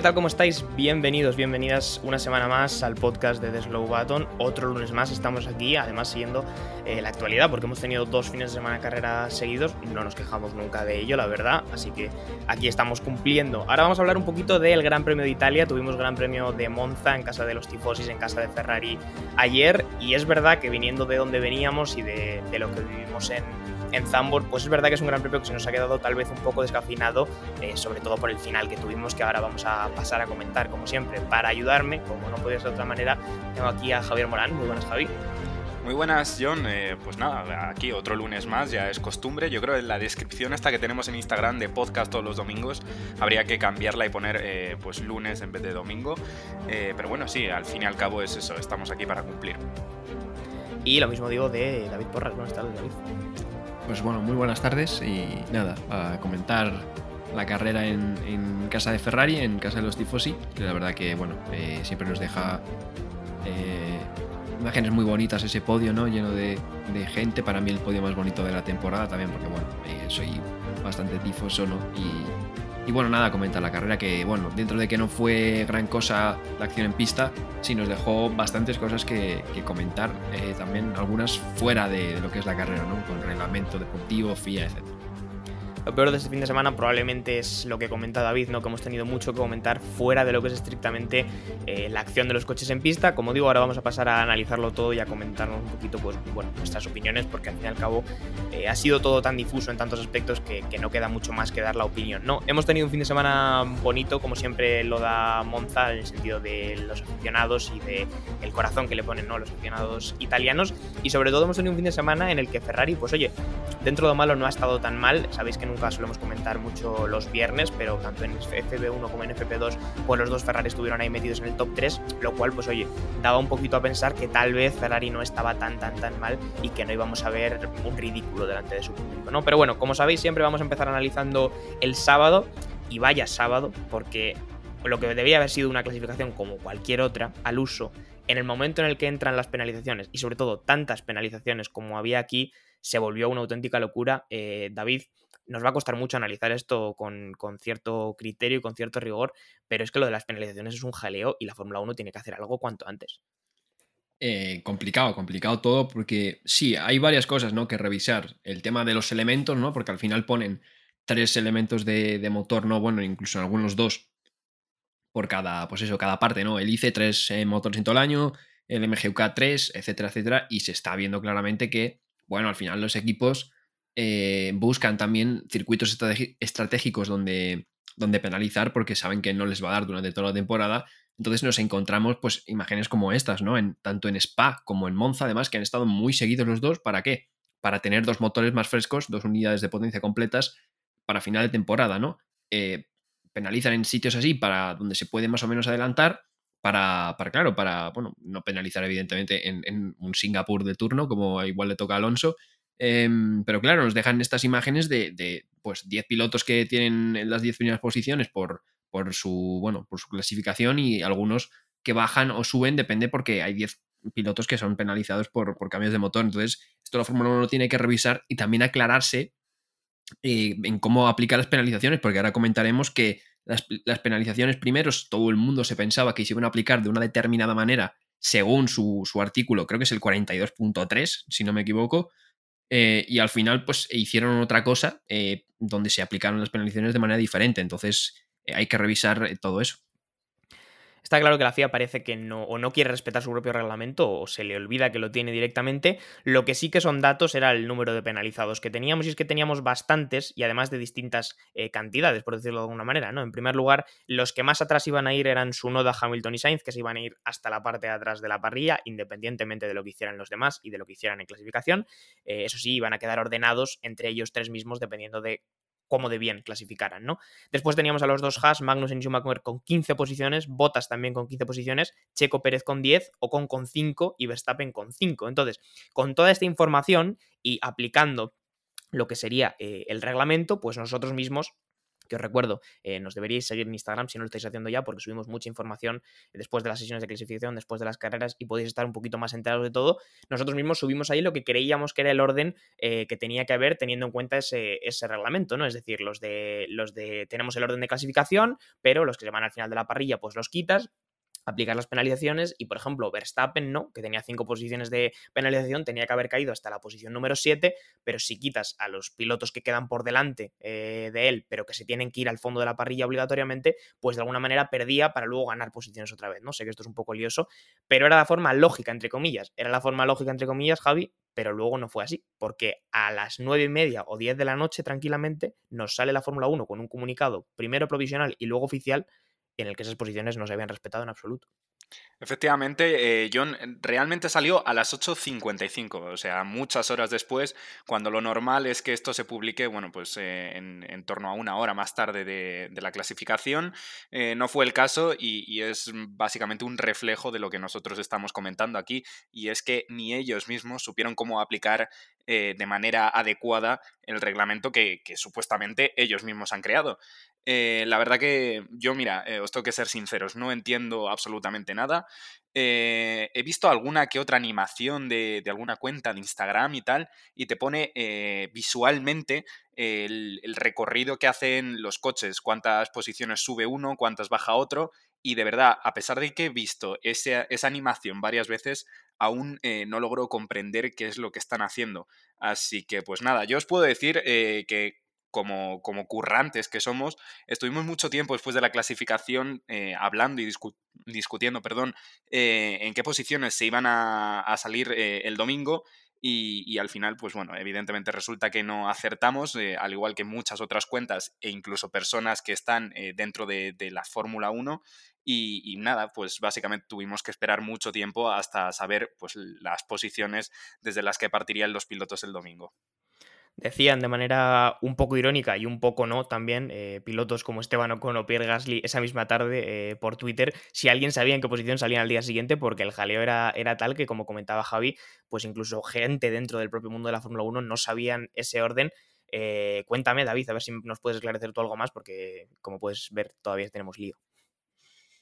¿Qué tal? ¿Cómo estáis? Bienvenidos, bienvenidas una semana más al podcast de The Slow Button. Otro lunes más estamos aquí, además siguiendo eh, la actualidad, porque hemos tenido dos fines de semana de carrera seguidos. No nos quejamos nunca de ello, la verdad. Así que aquí estamos cumpliendo. Ahora vamos a hablar un poquito del Gran Premio de Italia. Tuvimos Gran Premio de Monza en casa de los tifosis, en casa de Ferrari ayer. Y es verdad que viniendo de donde veníamos y de, de lo que vivimos en en Zambor, pues es verdad que es un gran premio que se nos ha quedado tal vez un poco descafinado, eh, sobre todo por el final que tuvimos, que ahora vamos a pasar a comentar, como siempre. Para ayudarme, como no podía ser de otra manera, tengo aquí a Javier Morán. Muy buenas, Javi. Muy buenas, John. Eh, pues nada, aquí otro lunes más, ya es costumbre. Yo creo que en la descripción esta que tenemos en Instagram de podcast todos los domingos habría que cambiarla y poner eh, pues lunes en vez de domingo. Eh, pero bueno, sí, al fin y al cabo es eso, estamos aquí para cumplir. Y lo mismo digo de David Porras. Buenas tardes, David. Pues bueno, muy buenas tardes y nada, a comentar la carrera en, casa de Ferrari, en casa de los Tifosi, la verdad que bueno, eh, siempre nos deja eh, imágenes muy bonitas ese podio, ¿no? Lleno de, de, gente, para mí el podio más bonito de la temporada también, porque bueno, eh, soy bastante tifoso, ¿no? Y, y, bueno, nada, comentar la carrera que, bueno, dentro de que no fue gran cosa la acción en pista, sí nos dejó bastantes cosas que, comentar, eh, también algunas fuera de, de, lo que es la carrera, ¿no? Con reglamento deportivo, FIA, etc. Lo peor de este fin de semana probablemente es lo que comenta David, ¿no? que hemos tenido mucho que comentar fuera de lo que es estrictamente eh, la acción de los coches en pista. Como digo, ahora vamos a pasar a analizarlo todo y a comentarnos un poquito pues, bueno, nuestras opiniones, porque al fin y al cabo eh, ha sido todo tan difuso en tantos aspectos que, que, no queda mucho más que dar la opinión. ¿no? Hemos tenido un fin de semana bonito, como siempre lo da Monza, en el sentido de los aficionados y de corazón que le ponen ¿no? los aficionados italianos. Y sobre todo hemos tenido un fin de semana en el que Ferrari, pues oye, dentro de lo malo no ha estado tan mal. Sabéis que nunca solemos comentar mucho los viernes, pero tanto en FB1 como en FP2, pues los dos Ferrari estuvieron ahí metidos en el top 3, lo cual, pues oye, daba un poquito a pensar que tal vez Ferrari no estaba tan, tan, tan mal y que no íbamos a ver un ridículo delante de su público, ¿no? Pero bueno, como sabéis, siempre vamos a empezar analizando el sábado, y vaya sábado, porque lo que debía haber sido una clasificación como cualquier otra, al uso, en el momento en el que entran las penalizaciones, y sobre todo tantas penalizaciones como había aquí, se volvió una auténtica locura. Eh, David, nos va a costar mucho analizar esto con, con, cierto criterio y con cierto rigor, pero es que lo de las penalizaciones es un jaleo y la Fórmula 1 tiene que hacer algo cuanto antes. Eh, complicado, complicado todo, porque sí, hay varias cosas ¿no? que revisar. El tema de los elementos, ¿no? Porque al final ponen tres elementos de, de motor, ¿no? Bueno, incluso en algunos dos por cada, pues eso, cada parte, ¿no? El IC 3 eh, motores en todo el año, el MGUK 3, etcétera, etcétera, y se está viendo claramente que bueno, al final los equipos eh, buscan también circuitos estratégicos donde, donde penalizar porque saben que no les va a dar durante toda la temporada. Entonces nos encontramos pues imágenes como estas, ¿no? En, tanto en Spa como en Monza, además, que han estado muy seguidos los dos. ¿Para qué? Para tener dos motores más frescos, dos unidades de potencia completas para final de temporada, ¿no? Eh, penalizan en sitios así para donde se puede más o menos adelantar para, para, claro, para, bueno, no penalizar evidentemente en, un Singapur de turno, como igual le toca a Alonso, eh, pero claro, nos dejan estas imágenes de, pues 10 pilotos que tienen en las 10 primeras posiciones por, por, su, bueno, por su clasificación y algunos que bajan o suben, depende porque hay 10 pilotos que son penalizados por, por cambios de motor, entonces esto la Fórmula 1 tiene que revisar y también aclararse eh, en cómo aplicar las penalizaciones, porque ahora comentaremos que las, penalizaciones primeros, todo el mundo se pensaba que se iban a aplicar de una determinada manera según su, su artículo, creo que es el 42.3, si no me equivoco, eh, y al final pues hicieron otra cosa eh, donde se aplicaron las penalizaciones de manera diferente, entonces eh, hay que revisar todo eso. Está claro que la FIA parece que no, o no quiere respetar su propio reglamento o se le olvida que lo tiene directamente. Lo que sí que son datos era el número de penalizados que teníamos y es que teníamos bastantes y además de distintas eh, cantidades, por decirlo de alguna manera. ¿no? En primer lugar, los que más atrás iban a ir eran Sunoda, Hamilton y Sainz, que se iban a ir hasta la parte de atrás de la parrilla, independientemente de lo que hicieran los demás y de lo que hicieran en clasificación. Eh, eso sí, iban a quedar ordenados entre ellos tres mismos dependiendo de cómo de bien clasificaran, ¿no? Después teníamos a los dos Haas, Magnus y Schumacher con 15 posiciones, Bottas también con 15 posiciones, Checo Pérez con 10, Ocon con 5 y Verstappen con 5. Entonces, con toda esta información y aplicando lo que sería eh, el reglamento, pues nosotros mismos que os recuerdo, eh, nos deberíais seguir en Instagram si no lo estáis haciendo ya, porque subimos mucha información después de las sesiones de clasificación, después de las carreras y podéis estar un poquito más enterados de todo. Nosotros mismos subimos ahí lo que creíamos que era el orden eh, que tenía que haber teniendo en cuenta ese, ese, reglamento, ¿no? Es decir, los de, los de tenemos el orden de clasificación, pero los que se van al final de la parrilla, pues los quitas, aplicar las penalizaciones y, por ejemplo, Verstappen no, que tenía cinco posiciones de penalización, tenía que haber caído hasta la posición número 7, pero si quitas a los pilotos que quedan por delante eh, de él, pero que se tienen que ir al fondo de la parrilla obligatoriamente, pues de alguna manera perdía para luego ganar posiciones otra vez, ¿no? Sé que esto es un poco lioso, pero era la forma lógica, entre comillas, era la forma lógica, entre comillas, Javi, pero luego no fue así, porque a las nueve y media o 10 de la noche, tranquilamente, nos sale la Fórmula 1 con un comunicado, primero provisional y luego oficial, en el que esas posiciones no se habían respetado en absoluto. Efectivamente, eh, John realmente salió a las 8.55, o sea, muchas horas después, cuando lo normal es que esto se publique, bueno, pues eh, en, torno a una hora más tarde de, la clasificación. Eh, no fue el caso y, es básicamente un reflejo de lo que nosotros estamos comentando aquí, y es que ni ellos mismos supieron cómo aplicar de manera adecuada el reglamento que, supuestamente ellos mismos han creado. Eh, la verdad que yo, mira, eh, os tengo que ser sinceros, no entiendo absolutamente nada. Eh, he visto alguna que otra animación de, alguna cuenta de Instagram y tal, y te pone visualmente el, recorrido que hacen los coches, cuántas posiciones sube uno, cuántas baja otro, y de verdad, a pesar de que he visto esa animación varias veces, aún no logro comprender qué es lo que están haciendo. Así que, pues nada, yo os puedo decir que como, como currantes que somos, estuvimos mucho tiempo después de la clasificación eh, hablando y discutiendo perdón, eh, en qué posiciones se iban a, salir eh, el domingo y, al final, pues bueno, evidentemente resulta que no acertamos, al igual que muchas otras cuentas e incluso personas que están dentro de, la Fórmula 1. Y, y, nada, pues básicamente tuvimos que esperar mucho tiempo hasta saber pues, las posiciones desde las que partirían los pilotos el domingo. Decían de manera un poco irónica y un poco no también eh, pilotos como Esteban Ocon o Pierre Gasly esa misma tarde eh, por Twitter si alguien sabía en qué posición salían al día siguiente porque el jaleo era, era tal que como comentaba Javi pues incluso gente dentro del propio mundo de la Fórmula 1 no sabían ese orden eh, cuéntame David a ver si nos puedes esclarecer tú algo más porque como puedes ver todavía tenemos lío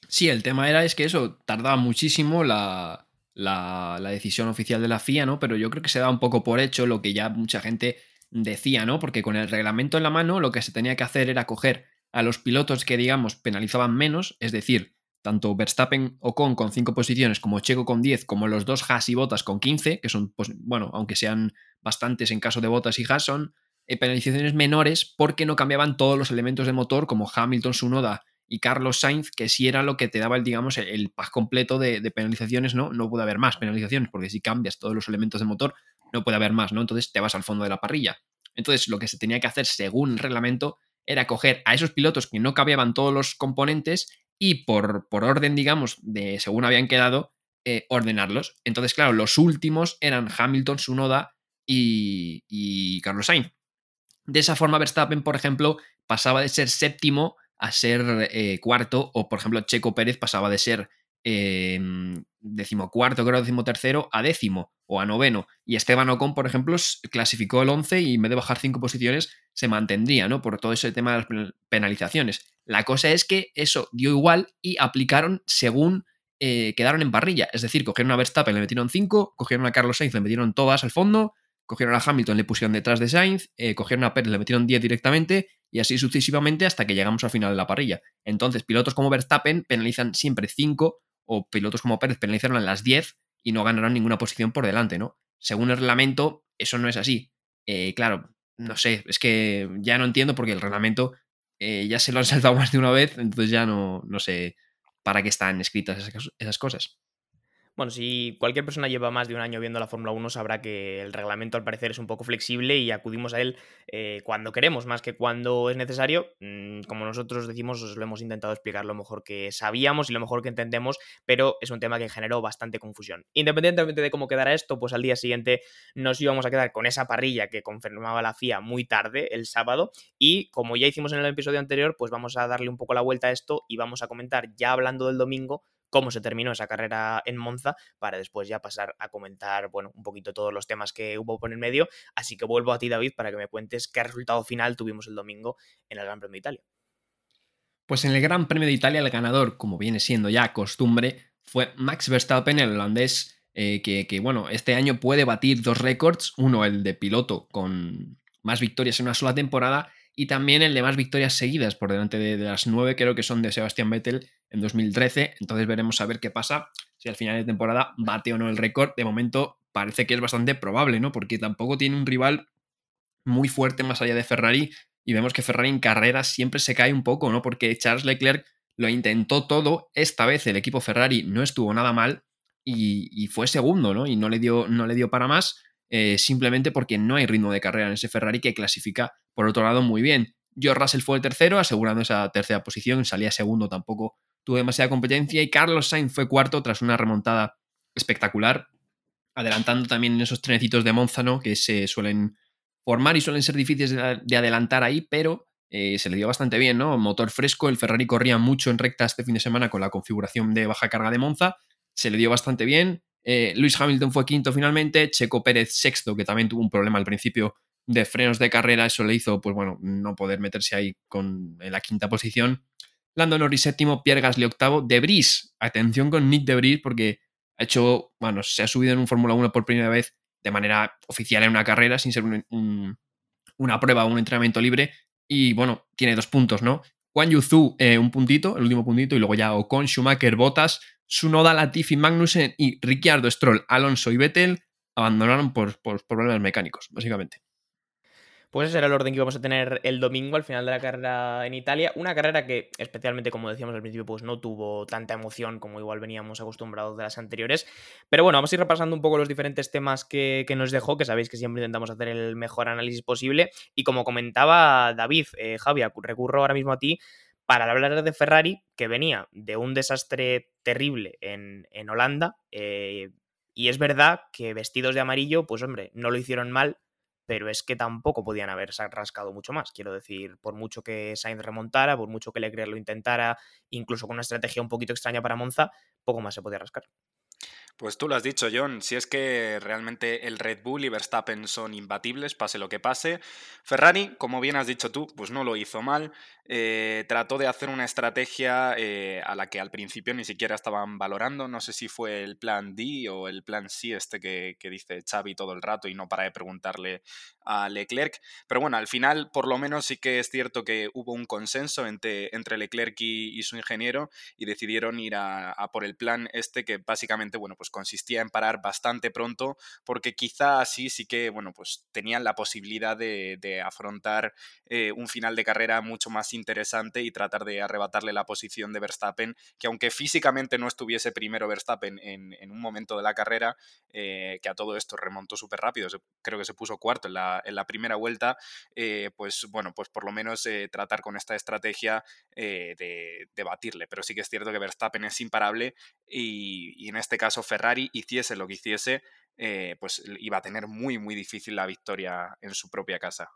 Sí, el tema era es que eso tardaba muchísimo la, la, la decisión oficial de la FIA, ¿no? Pero yo creo que se da un poco por hecho lo que ya mucha gente decía, ¿no? Porque con el reglamento en la mano lo que se tenía que hacer era coger a los pilotos que, digamos, penalizaban menos, es decir, tanto Verstappen o Con con 5 posiciones como Checo con 10, como los dos Haas y Botas con 15, que son, pues, bueno, aunque sean bastantes en caso de Botas y Haas, son eh, penalizaciones menores porque no cambiaban todos los elementos de motor como Hamilton, Sunoda y Carlos Sainz, que si era lo que te daba, el, digamos, el, pack completo de, de, penalizaciones, ¿no? No puede haber más penalizaciones, porque si cambias todos los elementos de motor, no puede haber más, ¿no? Entonces te vas al fondo de la parrilla. Entonces lo que se tenía que hacer según el reglamento era coger a esos pilotos que no cabían todos los componentes y por, por orden, digamos, de según habían quedado, eh, ordenarlos. Entonces, claro, los últimos eran Hamilton, Sunoda y, Carlos Sainz. De esa forma, Verstappen, por ejemplo, pasaba de ser séptimo a ser eh, cuarto, o por ejemplo, Checo Pérez pasaba de ser eh, decimocuarto, creo, decimotercero, a décimo o a noveno. Y Esteban Ocon, por ejemplo, clasificó el 11 y en vez de bajar cinco posiciones, se mantendría, ¿no? Por todo ese tema de las penalizaciones. La cosa es que eso dio igual y aplicaron según eh, quedaron en parrilla. Es decir, cogieron a Verstappen, le metieron 5, cogieron a Carlos Sainz, le metieron todas al fondo, cogieron a Hamilton, le pusieron detrás de Sainz, eh, cogieron a Pérez, le metieron 10 directamente y así sucesivamente hasta que llegamos al final de la parrilla. Entonces, pilotos como Verstappen penalizan siempre 5 o pilotos como Pérez penalizaron a las 10 y no ganaron ninguna posición por delante, ¿no? Según el reglamento, eso no es así. Eh, claro, no sé, es que ya no entiendo porque el reglamento eh, ya se lo han saltado más de una vez, entonces ya no, no sé para qué están escritas esas cosas. Bueno, si cualquier persona lleva más de un año viendo la Fórmula 1 sabrá que el reglamento al parecer es un poco flexible y acudimos a él eh, cuando queremos, más que cuando es necesario. Mm, como nosotros decimos, os lo hemos intentado explicar lo mejor que sabíamos y lo mejor que entendemos, pero es un tema que generó bastante confusión. Independientemente de cómo quedara esto, pues al día siguiente nos íbamos a quedar con esa parrilla que confirmaba la FIA muy tarde, el sábado, y como ya hicimos en el episodio anterior, pues vamos a darle un poco la vuelta a esto y vamos a comentar ya hablando del domingo cómo se terminó esa carrera en Monza para después ya pasar a comentar, bueno, un poquito todos los temas que hubo por el medio. Así que vuelvo a ti, David, para que me cuentes qué resultado final tuvimos el domingo en el Gran Premio de Italia. Pues en el Gran Premio de Italia el ganador, como viene siendo ya costumbre, fue Max Verstappen, el holandés, eh, que, bueno, este año puede batir dos récords, uno el de piloto con más victorias en una sola temporada y también el de más victorias seguidas por delante de, las nueve, creo que son de Sebastián Vettel en 2013. Entonces veremos a ver qué pasa si al final de temporada bate o no el récord. De momento parece que es bastante probable, ¿no? Porque tampoco tiene un rival muy fuerte más allá de Ferrari y vemos que Ferrari en carrera siempre se cae un poco, ¿no? Porque Charles Leclerc lo intentó todo, esta vez el equipo Ferrari no estuvo nada mal y, fue segundo, ¿no? Y no le dio, no le dio para más. Eh, simplemente porque no hay ritmo de carrera en ese Ferrari que clasifica por otro lado muy bien. George Russell fue el tercero, asegurando esa tercera posición, salía segundo, tampoco tuvo demasiada competencia y Carlos Sainz fue cuarto tras una remontada espectacular, adelantando también en esos trenecitos de Monza, que se suelen formar y suelen ser difíciles de, adelantar ahí, pero eh, se le dio bastante bien, ¿no? Motor fresco, el Ferrari corría mucho en recta este fin de semana con la configuración de baja carga de Monza, se le dio bastante bien, eh, Luis Hamilton fue quinto finalmente, Checo Pérez sexto, que también tuvo un problema al principio de frenos de carrera, eso le hizo, pues bueno, no poder meterse ahí con, en la quinta posición. Lando Norris séptimo, Pierre Gasly octavo, De Vries, atención con Nick De Vries porque ha hecho, bueno, se ha subido en un Fórmula 1 por primera vez de manera oficial en una carrera, sin ser una prueba o un entrenamiento libre, y bueno, tiene dos puntos, ¿no? Juan Yuzu, eh, un puntito, el último puntito, y luego ya Ocon, Schumacher, Bottas, Sunoda, Latifi, Magnussen y Ricciardo, Stroll, Alonso y Vettel abandonaron por problemas mecánicos, básicamente. Pues ese era el orden que íbamos a tener el domingo al final de la carrera en Italia. Una carrera que, especialmente como decíamos al principio, pues no tuvo tanta emoción como igual veníamos acostumbrados de las anteriores. Pero bueno, vamos a ir repasando un poco los diferentes temas que, nos dejó, que sabéis que siempre intentamos hacer el mejor análisis posible. Y como comentaba David, eh, Javier, recurro ahora mismo a ti para hablar de Ferrari, que venía de un desastre terrible en, Holanda. Eh, y es verdad que vestidos de amarillo, pues hombre, no lo hicieron mal, pero es que tampoco podían haber rascado mucho más. Quiero decir, por mucho que Sainz remontara, por mucho que Leclerc lo intentara, incluso con una estrategia un poquito extraña para Monza, poco más se podía rascar. Pues tú lo has dicho, John. Si es que realmente el Red Bull y Verstappen son imbatibles, pase lo que pase. Ferrari, como bien has dicho tú, pues no lo hizo mal. Eh, trató de hacer una estrategia eh, a la que al principio ni siquiera estaban valorando. No sé si fue el plan D o el plan C, este que, dice Xavi todo el rato y no para de preguntarle a Leclerc. Pero bueno, al final, por lo menos sí que es cierto que hubo un consenso entre, entre Leclerc y, su ingeniero y decidieron ir a, a por el plan este que básicamente, bueno, pues consistía en parar bastante pronto, porque quizá así sí que, bueno, pues tenían la posibilidad de, afrontar eh, un final de carrera mucho más interesante y tratar de arrebatarle la posición de Verstappen, que aunque físicamente no estuviese primero Verstappen en, un momento de la carrera, eh, que a todo esto remontó súper rápido, creo que se puso cuarto en la, primera vuelta, eh, pues bueno, pues por lo menos tratar con esta estrategia de, batirle, pero sí que es cierto que Verstappen es imparable y, y en este caso Ferrari hiciese lo que hiciese, eh, pues iba a tener muy, muy difícil la victoria en su propia casa.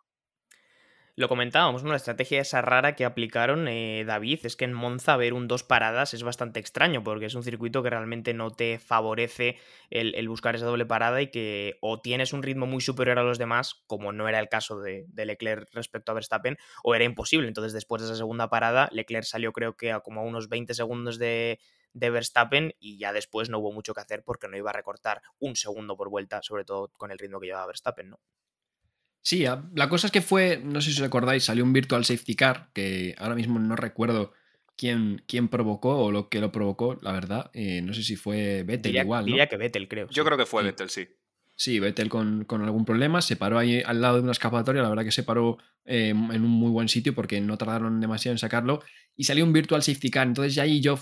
Lo comentábamos, una estrategia esa rara que aplicaron eh, David es que en Monza ver un dos paradas es bastante extraño porque es un circuito que realmente no te favorece el, buscar esa doble parada y que o tienes un ritmo muy superior a los demás, como no era el caso de, Leclerc respecto a Verstappen, o era imposible. Entonces después de esa segunda parada, Leclerc salió creo que a como unos 20 segundos de, de Verstappen y ya después no hubo mucho que hacer porque no iba a recortar un segundo por vuelta, sobre todo con el ritmo que llevaba Verstappen, ¿no? Sí, la cosa es que fue, no sé si os acordáis, salió un Virtual Safety Car, que ahora mismo no recuerdo quién, quién provocó o lo que lo provocó, la verdad. Eh, no sé si fue Vettel igual. ¿no? Diría que Vettel, creo. Yo creo que fue Vettel, sí. Sí, Vettel con, algún problema, se paró ahí al lado de una escapatoria, la verdad que se paró eh, en un muy buen sitio porque no tardaron demasiado en sacarlo y salió un Virtual Safety Car, entonces ya ahí yo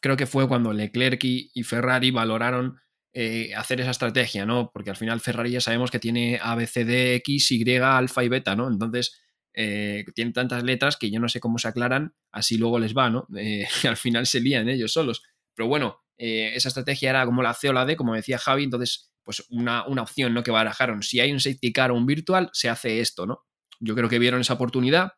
creo que fue cuando Leclerc y, Ferrari valoraron eh, hacer esa estrategia, ¿no? Porque al final Ferrari ya sabemos que tiene A, B, C, D, X, Y, alfa y beta, ¿no? Entonces, eh, tiene tantas letras que yo no sé cómo se aclaran, así luego les va, ¿no? Eh, al final se lían ellos solos. Pero bueno, esa estrategia era como la C o la D, como decía Javi, entonces, pues una, una opción, ¿no? Que barajaron. Si hay un safety car o un virtual, se hace esto, ¿no? Yo creo que vieron esa oportunidad,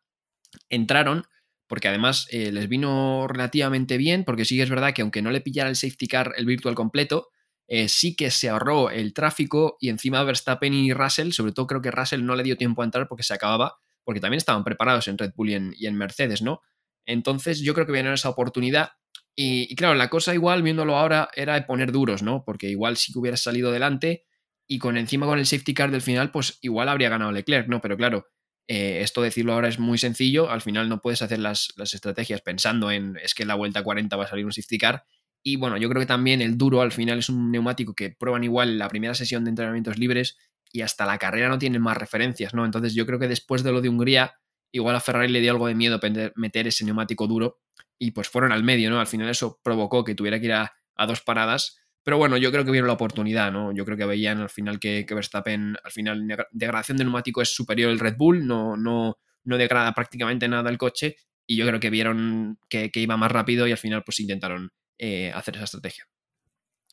entraron, porque además eh, les vino relativamente bien, porque sí que es verdad que aunque no le pillara el safety car el virtual completo, eh, sí que se ahorró el tráfico y encima Verstappen y Russell, sobre todo creo que Russell no le dio tiempo a entrar porque se acababa, porque también estaban preparados en Red Bull y en, Mercedes, ¿no? Entonces yo creo que vieron esa oportunidad y, claro, la cosa igual, viéndolo ahora, era de poner duros, ¿no? Porque igual sí que hubiera salido delante y con encima con el safety car del final, pues igual habría ganado Leclerc, ¿no? Pero claro, eh, esto decirlo ahora es muy sencillo, al final no puedes hacer las, estrategias pensando en es que en la vuelta 40 va a salir un safety car. Y bueno, yo creo que también el duro al final es un neumático que prueban igual la primera sesión de entrenamientos libres y hasta la carrera no tienen más referencias, ¿no? Entonces yo creo que después de lo de Hungría, igual a Ferrari le dio algo de miedo meter ese neumático duro y pues fueron al medio, ¿no? Al final eso provocó que tuviera que ir a dos paradas pero bueno, yo creo que vieron la oportunidad, ¿no? Yo creo que veían al final que, Verstappen, al final, degradación de neumático es superior al Red Bull, no, no, no degrada prácticamente nada el coche. Y yo creo que vieron que, iba más rápido y al final, pues intentaron eh, hacer esa estrategia.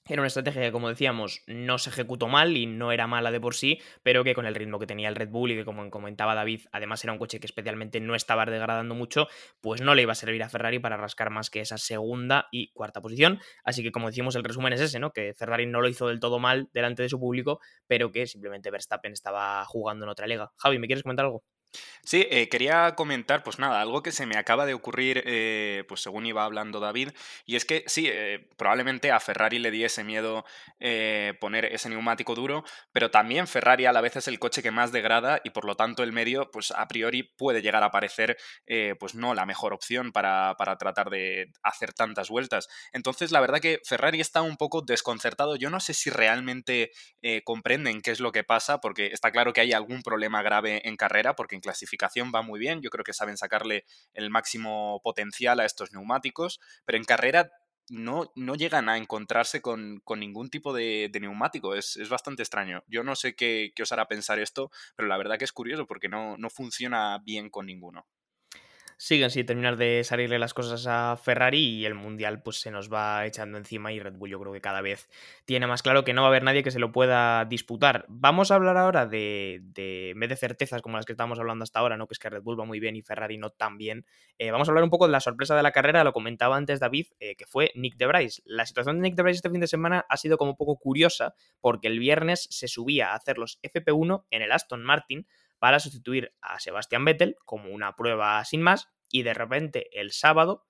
Era una estrategia que, como decíamos, no se ejecutó mal y no era mala de por sí, pero que con el ritmo que tenía el Red Bull y que, como comentaba David, además era un coche que especialmente no estaba degradando mucho, pues no le iba a servir a Ferrari para rascar más que esa segunda y cuarta posición. Así que, como decimos, el resumen es ese, ¿no? Que Ferrari no lo hizo del todo mal delante de su público, pero que simplemente Verstappen estaba jugando en otra liga. Javi, ¿me quieres comentar algo? Sí, eh, quería comentar, pues nada, algo que se me acaba de ocurrir, eh, pues según iba hablando David, y es que sí, eh, probablemente a Ferrari le diese miedo poner ese neumático duro, pero también Ferrari a la vez es el coche que más degrada y por lo tanto el medio, pues a priori puede llegar a parecer, pues no la mejor opción para, para tratar de hacer tantas vueltas. Entonces, la verdad que Ferrari está un poco desconcertado. Yo no sé si realmente comprenden qué es lo que pasa, porque está claro que hay algún problema grave en carrera, porque clasificación va muy bien, yo creo que saben sacarle el máximo potencial a estos neumáticos, pero en carrera no, no llegan a encontrarse con, ningún tipo de, neumático. Es, bastante extraño. Yo no sé qué, qué, os hará pensar esto, pero la verdad que es curioso porque no, no funciona bien con ninguno siguen sin terminar de salirle las cosas a Ferrari y el Mundial pues se nos va echando encima y Red Bull yo creo que cada vez tiene más claro que no va a haber nadie que se lo pueda disputar. Vamos a hablar ahora de, de en vez de certezas como las que estábamos hablando hasta ahora, ¿no? que es que Red Bull va muy bien y Ferrari no tan bien. Eh, vamos a hablar un poco de la sorpresa de la carrera, lo comentaba antes David, eh, que fue Nick de Bryce. La situación de Nick de Bryce este fin de semana ha sido como un poco curiosa porque el viernes se subía a hacer los FP1 en el Aston Martin para sustituir a Sebastian Vettel como una prueba sin más y de repente el sábado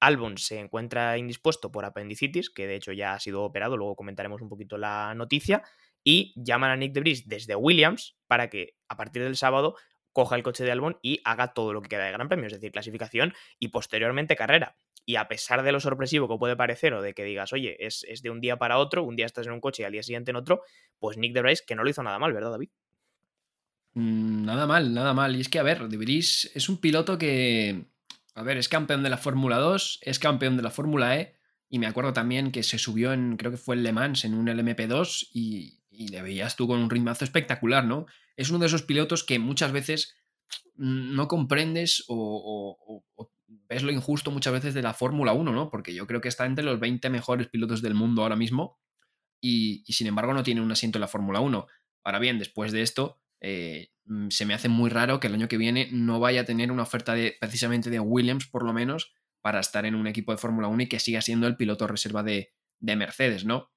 Albon se encuentra indispuesto por apendicitis, que de hecho ya ha sido operado, luego comentaremos un poquito la noticia, y llaman a Nick de desde Williams para que a partir del sábado coja el coche de Albon y haga todo lo que queda de Gran Premio, es decir, clasificación y posteriormente carrera. Y a pesar de lo sorpresivo que puede parecer o de que digas, oye, es, es de un día para otro, un día estás en un coche y al día siguiente en otro, pues Nick de que no lo hizo nada mal, ¿verdad, David? Mm, nada mal, nada mal. Y es que, a ver, De es un piloto que, a ver, es campeón de la Fórmula 2, es campeón de la Fórmula E, y me acuerdo también que se subió en, creo que fue en Le Mans, en un LMP2, y, y le veías tú con un ritmazo espectacular, ¿no? Es uno de esos pilotos que muchas veces no comprendes o, ves lo injusto muchas veces de la Fórmula 1, ¿no? Porque yo creo que está entre los 20 mejores pilotos del mundo ahora mismo, y, y sin embargo no tiene un asiento en la Fórmula 1. Ahora bien, después de esto, eh, mm, se me hace muy raro que el año que viene no vaya a tener una oferta de precisamente de Williams, por lo menos, para estar en un equipo de Fórmula 1 y que siga siendo el piloto reserva de, Mercedes, ¿no?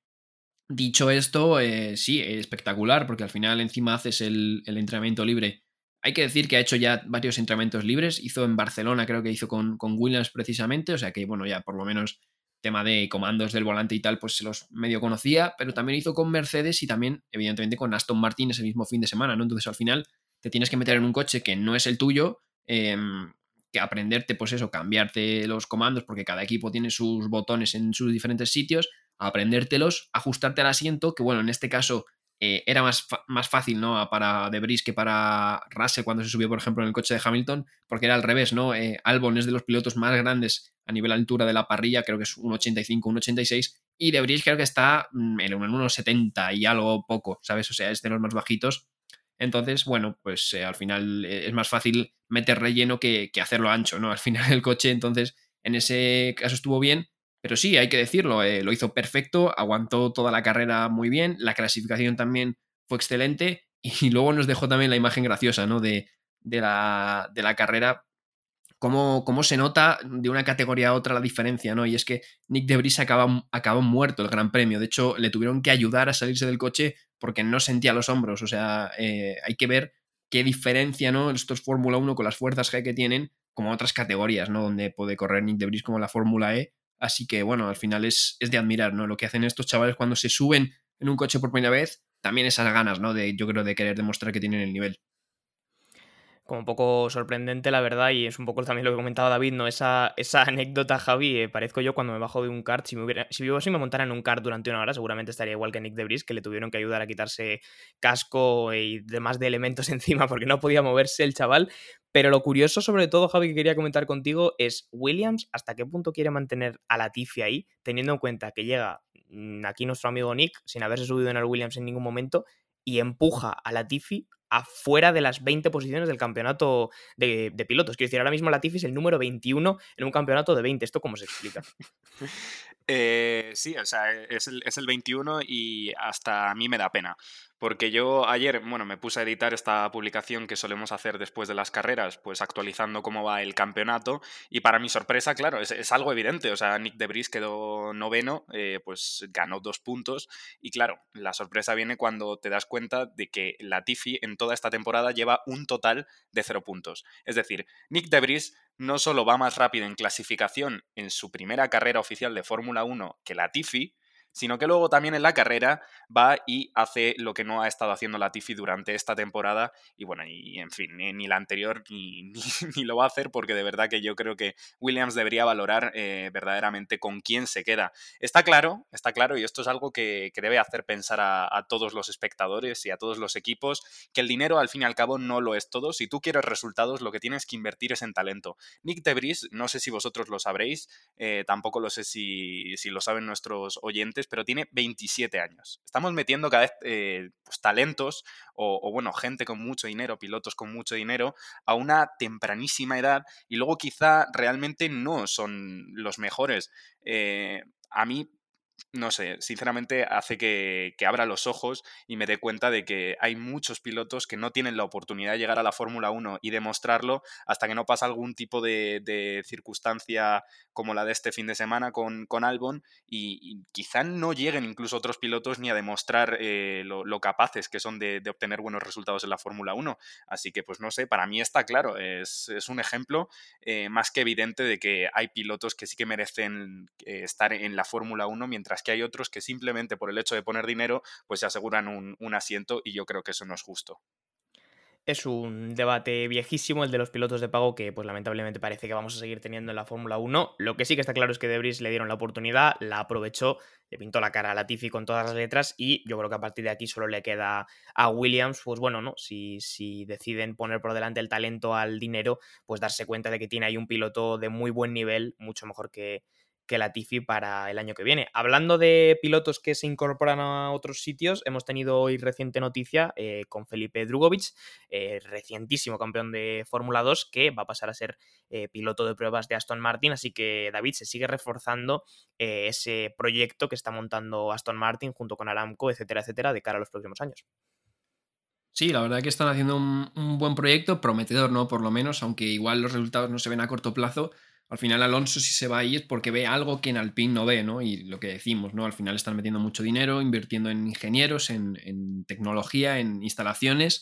Dicho esto, eh, sí, espectacular, porque al final encima haces el, entrenamiento libre. Hay que decir que ha hecho ya varios entrenamientos libres. Hizo en Barcelona, creo que hizo con, con Williams precisamente. O sea que, bueno, ya por lo menos tema de comandos del volante y tal, pues se los medio conocía, pero también hizo con Mercedes y también, evidentemente, con Aston Martin ese mismo fin de semana, ¿no? Entonces al final te tienes que meter en un coche que no es el tuyo, em, que aprenderte, pues eso, cambiarte los comandos, porque cada equipo tiene sus botones en sus diferentes sitios, aprendértelos, ajustarte al asiento, que bueno, en este caso eh, era más, más fácil, ¿no? Para Debris que para Russell cuando se subió, por ejemplo, en el coche de Hamilton, porque era al revés, ¿no? Eh, Albon es de los pilotos más grandes a nivel altura de la parrilla, creo que es un 85, un 86, y Debris creo que está mm, en un 1,70 y algo poco, ¿sabes? O sea, es de los más bajitos. Entonces, bueno, pues eh, al final es más fácil meter relleno que, que hacerlo ancho, ¿no? Al final el coche, entonces, en ese caso estuvo bien, pero sí, hay que decirlo, eh, lo hizo perfecto, aguantó toda la carrera muy bien, la clasificación también fue excelente y luego nos dejó también la imagen graciosa ¿no? de, de, la, de la carrera, cómo, cómo, se nota de una categoría a otra la diferencia, ¿no? Y es que Nick Debris acabó, acabó muerto el Gran Premio, de hecho le tuvieron que ayudar a salirse del coche porque no sentía los hombros, o sea, eh, hay que ver qué diferencia, ¿no? Estos Fórmula 1 con las fuerzas G que tienen, como otras categorías, ¿no? Donde puede correr Nick Debris como la Fórmula E Así que bueno, al final es, es de admirar, ¿no? Lo que hacen estos chavales cuando se suben en un coche por primera vez, también esas ganas, ¿no? De, yo creo, de querer demostrar que tienen el nivel como un poco sorprendente, la verdad, y es un poco también lo que comentaba David, ¿no? Esa, esa anécdota, Javi, eh, parezco yo cuando me bajo de un kart, si, me hubiera, si yo si me montara en un kart durante una hora, seguramente estaría igual que Nick Debris, que le tuvieron que ayudar a quitarse casco y demás de elementos encima porque no podía moverse el chaval. Pero lo curioso, sobre todo, Javi, que quería comentar contigo, es Williams, ¿hasta qué punto quiere mantener a Latifi ahí, teniendo en cuenta que llega mm, aquí nuestro amigo Nick, sin haberse subido en el Williams en ningún momento, y empuja a Latifi afuera de las 20 posiciones del campeonato de, pilotos. Quiero decir, ahora mismo Latifi es el número 21 en un campeonato de 20. ¿Esto cómo se explica? Eh, sí, o sea, es el, es el 21 y hasta a mí me da pena. Porque yo ayer, bueno, me puse a editar esta publicación que solemos hacer después de las carreras, pues actualizando cómo va el campeonato. Y para mi sorpresa, claro, es, algo evidente. O sea, Nick Debris quedó noveno, eh, pues ganó dos puntos. Y claro, la sorpresa viene cuando te das cuenta de que Latifi en toda esta temporada lleva un total de cero puntos. Es decir, Nick Debris no solo va más rápido en clasificación en su primera carrera oficial de Fórmula 1 que Latifi, sino que luego también en la carrera va y hace lo que no ha estado haciendo Latifi durante esta temporada y bueno, y en fin, ni, la anterior ni, ni, lo va a hacer porque de verdad que yo creo que Williams debería valorar eh, verdaderamente con quién se queda. Está claro, está claro y esto es algo que, debe hacer pensar a, todos los espectadores y a todos los equipos que el dinero al fin y al cabo no lo es todo. Si tú quieres resultados, lo que tienes que invertir es en talento. Nick Debris, no sé si vosotros lo sabréis, eh, tampoco lo sé si, si lo saben nuestros oyentes, pero tiene 27 años. Estamos metiendo cada vez eh, pues, talentos o, bueno, gente con mucho dinero, pilotos con mucho dinero, a una tempranísima edad y luego quizá realmente no son los mejores. Eh, a mí no sé, sinceramente hace que, abra los ojos y me dé cuenta de que hay muchos pilotos que no tienen la oportunidad de llegar a la Fórmula 1 y demostrarlo hasta que no pasa algún tipo de, circunstancia como la de este fin de semana con, con Albon y, quizá no lleguen incluso otros pilotos ni a demostrar eh, lo, capaces que son de, obtener buenos resultados en la Fórmula 1. Así que pues no sé, para mí está claro, es, un ejemplo eh, más que evidente de que hay pilotos que sí que merecen eh, estar en la Fórmula 1 mientras que hay otros que simplemente por el hecho de poner dinero, pues se aseguran un, asiento y yo creo que eso no es justo es un debate viejísimo el de los pilotos de pago que pues lamentablemente parece que vamos a seguir teniendo en la Fórmula 1. Lo que sí que está claro es que Debris le dieron la oportunidad, la aprovechó, le pintó la cara a Latifi con todas las letras y yo creo que a partir de aquí solo le queda a Williams, pues bueno, ¿no? Si, si deciden poner por delante el talento al dinero, pues darse cuenta de que tiene ahí un piloto de muy buen nivel, mucho mejor que, que Latifi para el año que viene. Hablando de pilotos que se incorporan a otros sitios, hemos tenido hoy reciente noticia eh, con Felipe Drugovic, eh, recientísimo campeón de Fórmula 2, que va a pasar a ser eh, piloto de pruebas de Aston Martin. Así que David se sigue reforzando ese proyecto que está montando Aston Martin junto con Aramco, etcétera, etcétera, de cara a los próximos años. Sí, la verdad que están haciendo un, un buen proyecto, prometedor, ¿no? Por lo menos, aunque igual los resultados no se ven a corto plazo al final Alonso si se va ahí es porque ve algo que en Alpine no ve, ¿no? Y lo que decimos, ¿no? Al final están metiendo mucho dinero, invirtiendo en ingenieros, en, tecnología, en instalaciones.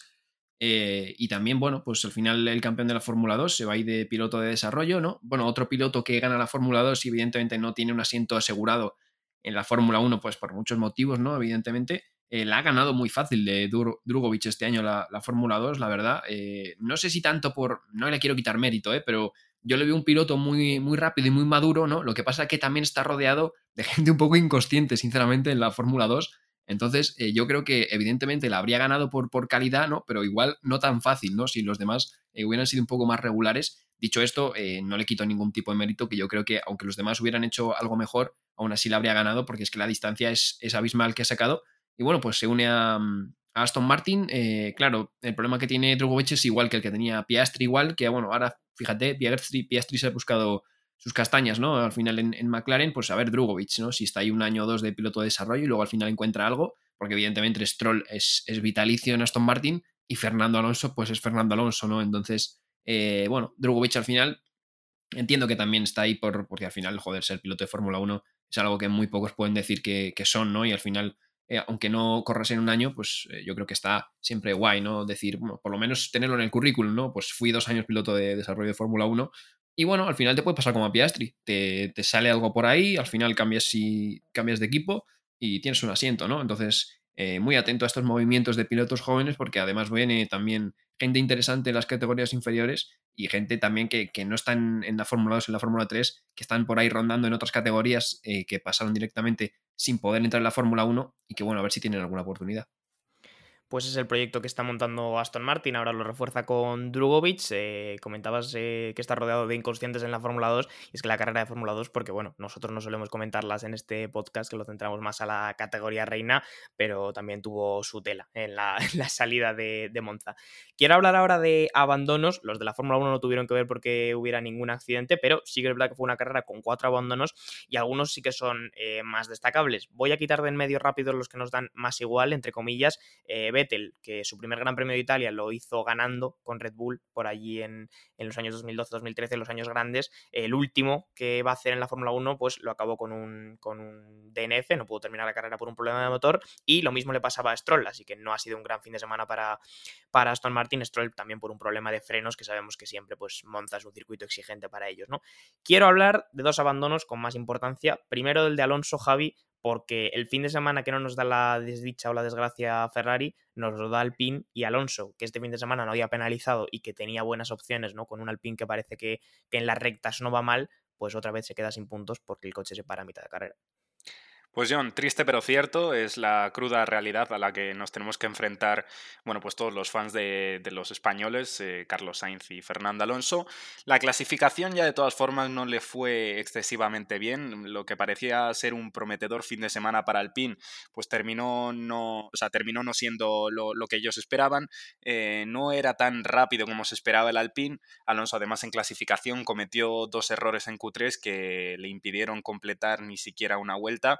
Eh, y también, bueno, pues al final el campeón de la Fórmula 2 se va ahí de piloto de desarrollo, ¿no? Bueno, otro piloto que gana la Fórmula 2 y evidentemente no tiene un asiento asegurado en la Fórmula 1, pues por muchos motivos, ¿no? Evidentemente, eh, la ha ganado muy fácil de Drugovic este año la, Fórmula 2, la verdad. Eh, no sé si tanto por, no le quiero quitar mérito, ¿eh? Pero yo le veo un piloto muy, muy rápido y muy maduro, ¿no? Lo que pasa es que también está rodeado de gente un poco inconsciente, sinceramente, en la Fórmula 2. Entonces, eh, yo creo que evidentemente la habría ganado por, por calidad, ¿no? Pero igual no tan fácil, ¿no? Si los demás eh, hubieran sido un poco más regulares. Dicho esto, eh, no le quito ningún tipo de mérito, que yo creo que aunque los demás hubieran hecho algo mejor, aún así la habría ganado, porque es que la distancia es, es abismal que ha sacado. Y bueno, pues se une a, Aston Martin. claro, el problema que tiene Drogovic es igual que el que tenía Piastri, igual que, bueno, ahora fíjate, Piastri, Piastri se ha buscado sus castañas, ¿no? Al final en, McLaren, pues a ver Drugovic, ¿no? Si está ahí un año o dos de piloto de desarrollo y luego al final encuentra algo, porque evidentemente Stroll es, es vitalicio en Aston Martin y Fernando Alonso, pues es Fernando Alonso, ¿no? Entonces, eh, bueno, Drugovic al final entiendo que también está ahí por, porque al final, joder, ser piloto de Fórmula 1 es algo que muy pocos pueden decir que, son, ¿no? Y al final, eh, aunque no corras en un año, pues eh, yo creo que está siempre guay, ¿no? Decir, por lo menos tenerlo en el currículum, ¿no? Pues fui dos años piloto de desarrollo de Fórmula 1 y bueno, al final te puede pasar como a Piastri. Te, sale algo por ahí, al final cambias, cambias de equipo y tienes un asiento, ¿no? Entonces, eh, muy atento a estos movimientos de pilotos jóvenes porque además viene también gente interesante en las categorías inferiores y gente también que, no están en la Fórmula 2, en la Fórmula 3, que están por ahí rondando en otras categorías eh, que pasaron directamente sin poder entrar en la Fórmula 1 y que bueno, a ver si tienen alguna oportunidad pues es el proyecto que está montando Aston Martin, ahora lo refuerza con Drugovic, eh, comentabas eh, que está rodeado de inconscientes en la Fórmula 2, y es que la carrera de Fórmula 2, porque bueno, nosotros no solemos comentarlas en este podcast, que lo centramos más a la categoría reina, pero también tuvo su tela en la, salida de, Monza. Quiero hablar ahora de abandonos, los de la Fórmula 1 no tuvieron que ver porque hubiera ningún accidente, pero sí que es verdad que fue una carrera con cuatro abandonos, y algunos sí que son eh, más destacables. Voy a quitar de en medio rápido los que nos dan más igual, entre comillas, Vettel, que su primer Gran Premio de Italia lo hizo ganando con Red Bull por allí en, los años 2012-2013, los años grandes. El último que va a hacer en la Fórmula 1, pues lo acabó con un, con un DNF, no pudo terminar la carrera por un problema de motor. Y lo mismo le pasaba a Stroll, así que no ha sido un gran fin de semana para, para Aston Martin. Stroll también por un problema de frenos, que sabemos que siempre pues Monza es un circuito exigente para ellos. ¿no? Quiero hablar de dos abandonos con más importancia. Primero del de Alonso Javi, porque el fin de semana que no nos da la desdicha o la desgracia a Ferrari, nos lo da Alpine y Alonso, que este fin de semana no había penalizado y que tenía buenas opciones, ¿no? Con un Alpine que parece que, que en las rectas no va mal, pues otra vez se queda sin puntos porque el coche se para a mitad de carrera. Pues John, triste pero cierto, es la cruda realidad a la que nos tenemos que enfrentar, bueno, pues todos los fans de, los españoles, eh, Carlos Sainz y Fernando Alonso. La clasificación ya de todas formas no le fue excesivamente bien, lo que parecía ser un prometedor fin de semana para Alpine, pues terminó no, o sea, terminó no siendo lo, que ellos esperaban, eh, no era tan rápido como se esperaba el Alpine, Alonso además en clasificación cometió dos errores en Q3 que le impidieron completar ni siquiera una vuelta.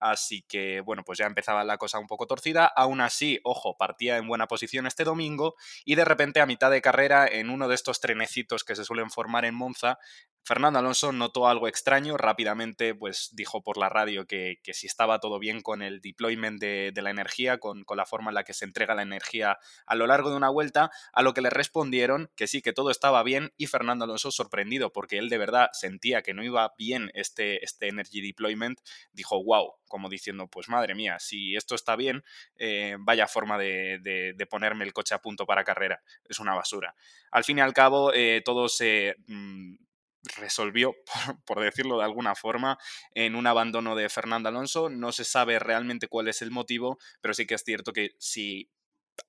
Así que, bueno, pues ya empezaba la cosa un poco torcida. Aún así, ojo, partía en buena posición este domingo y de repente a mitad de carrera, en uno de estos trenecitos que se suelen formar en Monza, Fernando Alonso notó algo extraño, rápidamente pues dijo por la radio que, si estaba todo bien con el deployment de, la energía, con, la forma en la que se entrega la energía a lo largo de una vuelta, a lo que le respondieron que sí, que todo estaba bien y Fernando Alonso sorprendido porque él de verdad sentía que no iba bien este, este energy deployment, dijo wow, como diciendo pues madre mía, si esto está bien, eh, vaya forma de, ponerme el coche a punto para carrera, es una basura. Al fin y al cabo, eh, todo se... Mm, resolvió, por, decirlo de alguna forma, en un abandono de Fernando Alonso. No se sabe realmente cuál es el motivo, pero sí que es cierto que si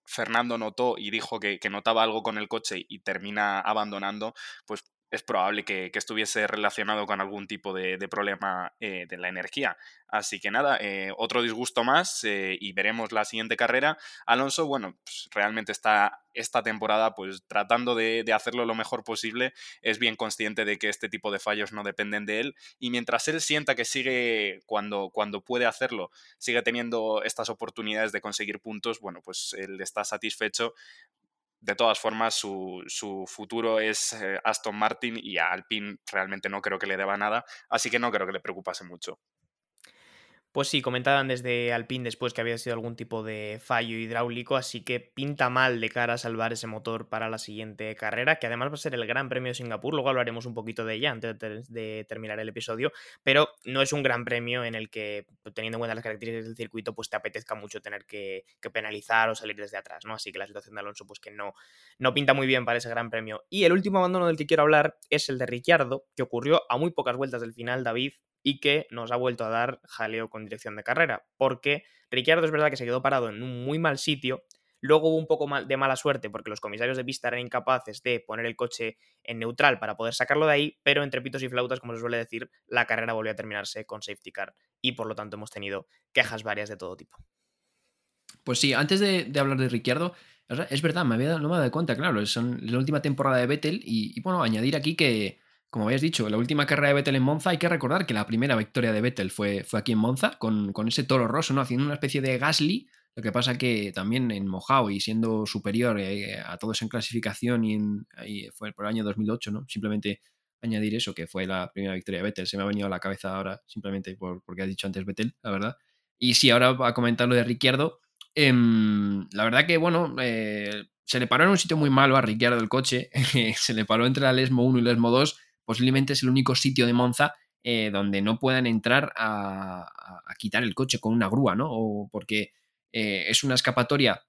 Fernando notó y dijo que, notaba algo con el coche y termina abandonando, pues es probable que, estuviese relacionado con algún tipo de, problema eh, de la energía. Así que nada, eh, otro disgusto más eh, y veremos la siguiente carrera. Alonso, bueno, pues realmente está esta temporada pues tratando de, hacerlo lo mejor posible. Es bien consciente de que este tipo de fallos no dependen de él y mientras él sienta que sigue cuando, cuando puede hacerlo, sigue teniendo estas oportunidades de conseguir puntos, bueno, pues él está satisfecho de todas formas, su, su futuro es eh, Aston Martin y a Alpine realmente no creo que le deba nada, así que no creo que le preocupase mucho. Pues sí, comentaban desde Alpine después que había sido algún tipo de fallo hidráulico, así que pinta mal de cara a salvar ese motor para la siguiente carrera, que además va a ser el Gran Premio de Singapur, luego hablaremos un poquito de ella antes de terminar el episodio, pero no es un gran premio en el que, teniendo en cuenta las características del circuito, pues te apetezca mucho tener que, penalizar o salir desde atrás, ¿no? Así que la situación de Alonso, pues que no, no pinta muy bien para ese Gran Premio. Y el último abandono del que quiero hablar es el de Ricciardo, que ocurrió a muy pocas vueltas del final, David, y que nos ha vuelto a dar jaleo con dirección de carrera, porque Ricciardo es verdad que se quedó parado en un muy mal sitio, Luego hubo un poco de mala suerte porque los comisarios de pista eran incapaces de poner el coche en neutral para poder sacarlo de ahí, pero entre pitos y flautas, como se suele decir, la carrera volvió a terminarse con safety car y por lo tanto hemos tenido quejas varias de todo tipo. Pues sí, antes de, hablar de Ricciardo, es verdad, me había, no me he dado cuenta, claro, es la última temporada de Vettel y, bueno, añadir aquí que, como habías dicho, la última carrera de Vettel en Monza, hay que recordar que la primera victoria de Vettel fue, fue aquí en Monza, con, con ese toro roso, ¿no? Haciendo una especie de Gasly lo que pasa que también en Mojao y siendo superior eh, a todos en clasificación y, en, fue por el año 2008, ¿no? Simplemente añadir eso, que fue la primera victoria de Vettel. Se me ha venido a la cabeza ahora simplemente por, porque ha dicho antes Vettel, la verdad. Y sí, ahora va a comentar lo de Ricciardo. Em, la verdad que, bueno, eh, se le paró en un sitio muy malo a Ricciardo el coche. se le paró entre la Lesmo 1 y Lesmo 2. Posiblemente es el único sitio de Monza eh, donde no puedan entrar a, a, quitar el coche con una grúa, ¿no? O porque eh, es una escapatoria.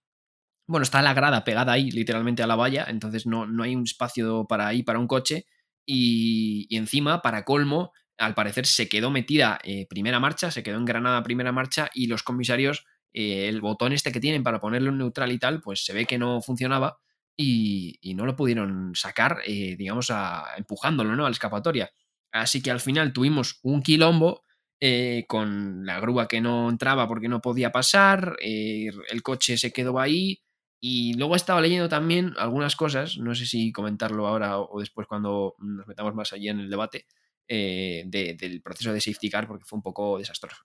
Bueno, está la grada pegada ahí, literalmente a la valla, entonces no, no hay un espacio para ahí para un coche. Y, encima, para colmo, al parecer se quedó metida eh, primera marcha, se quedó engranada primera marcha y los comisarios, el botón este que tienen para ponerlo en neutral y tal, pues se ve que no funcionaba y, no lo pudieron sacar, digamos, empujándolo ¿no? a la escapatoria. Así que al final tuvimos un quilombo eh, con la grúa que no entraba porque no podía pasar, eh, el coche se quedó ahí. Y luego he estado leyendo también algunas cosas, no sé si comentarlo ahora o después cuando nos metamos más allí en el debate, eh, del proceso de safety car porque fue un poco desastroso.